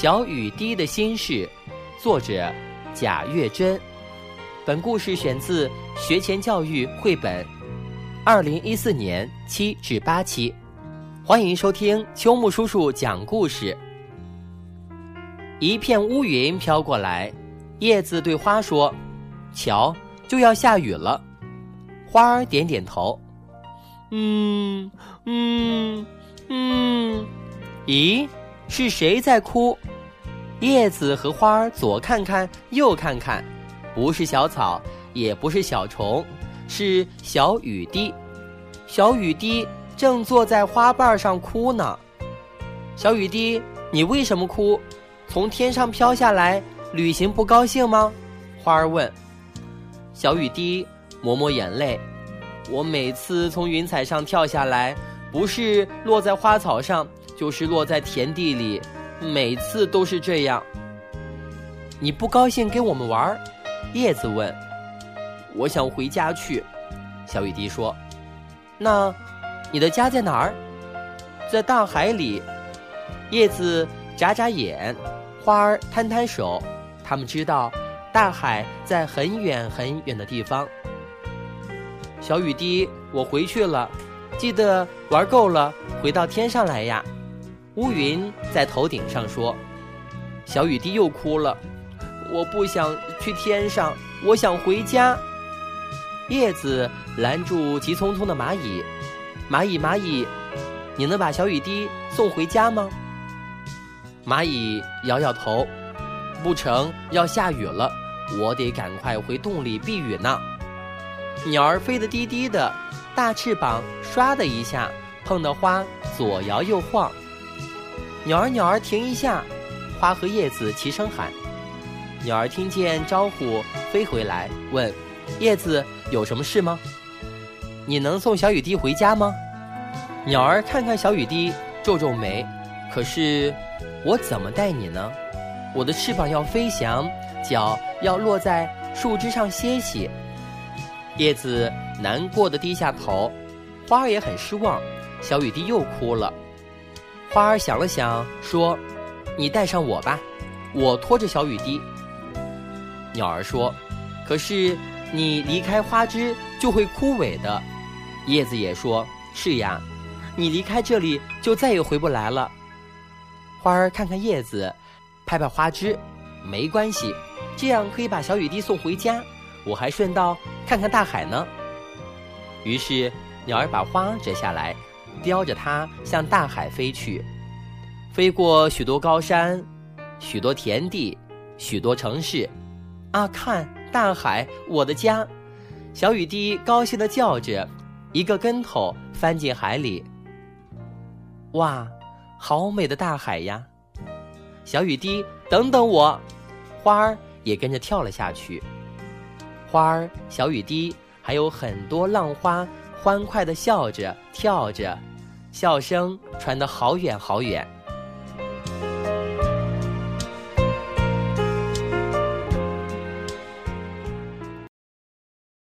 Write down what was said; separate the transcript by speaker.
Speaker 1: 小雨滴的心事，作者贾月珍。本故事选自学前教育绘本，二零一四年七至八期。欢迎收听秋木叔叔讲故事。一片乌云飘过来，叶子对花说：“瞧，就要下雨了。”花儿点点头，嗯嗯嗯。咦，是谁在哭？叶子和花儿左看看右看看，不是小草，也不是小虫，是小雨滴。小雨滴正坐在花瓣上哭呢。小雨滴，你为什么哭？从天上飘下来，旅行不高兴吗？花儿问。小雨滴抹抹眼泪，我每次从云彩上跳下来，不是落在花草上。就是落在田地里，每次都是这样。你不高兴跟我们玩？叶子问。我想回家去。小雨滴说。那，你的家在哪儿？在大海里。叶子眨眨眼，花儿摊摊手。他们知道，大海在很远很远的地方。小雨滴，我回去了，记得玩够了，回到天上来呀。乌云在头顶上说：“小雨滴又哭了，我不想去天上，我想回家。”叶子拦住急匆匆的蚂蚁：“蚂蚁，蚂蚁，你能把小雨滴送回家吗？”蚂蚁摇摇头：“不成，要下雨了，我得赶快回洞里避雨呢。”鸟儿飞得低低的，大翅膀唰的一下碰到花，左摇右晃。鸟儿，鸟儿，停一下！花和叶子齐声喊。鸟儿听见招呼，飞回来问：“叶子，有什么事吗？你能送小雨滴回家吗？”鸟儿看看小雨滴，皱皱眉：“可是，我怎么带你呢？我的翅膀要飞翔，脚要落在树枝上歇息。”叶子难过的低下头，花儿也很失望，小雨滴又哭了。花儿想了想，说：“你带上我吧，我拖着小雨滴。”鸟儿说：“可是你离开花枝就会枯萎的。”叶子也说：“是呀，你离开这里就再也回不来了。”花儿看看叶子，拍拍花枝，没关系，这样可以把小雨滴送回家，我还顺道看看大海呢。于是鸟儿把花折下来。叼着它向大海飞去，飞过许多高山，许多田地，许多城市。啊，看大海，我的家！小雨滴高兴地叫着，一个跟头翻进海里。哇，好美的大海呀！小雨滴，等等我！花儿也跟着跳了下去。花儿、小雨滴，还有很多浪花，欢快地笑着，跳着。笑声传得好远好远。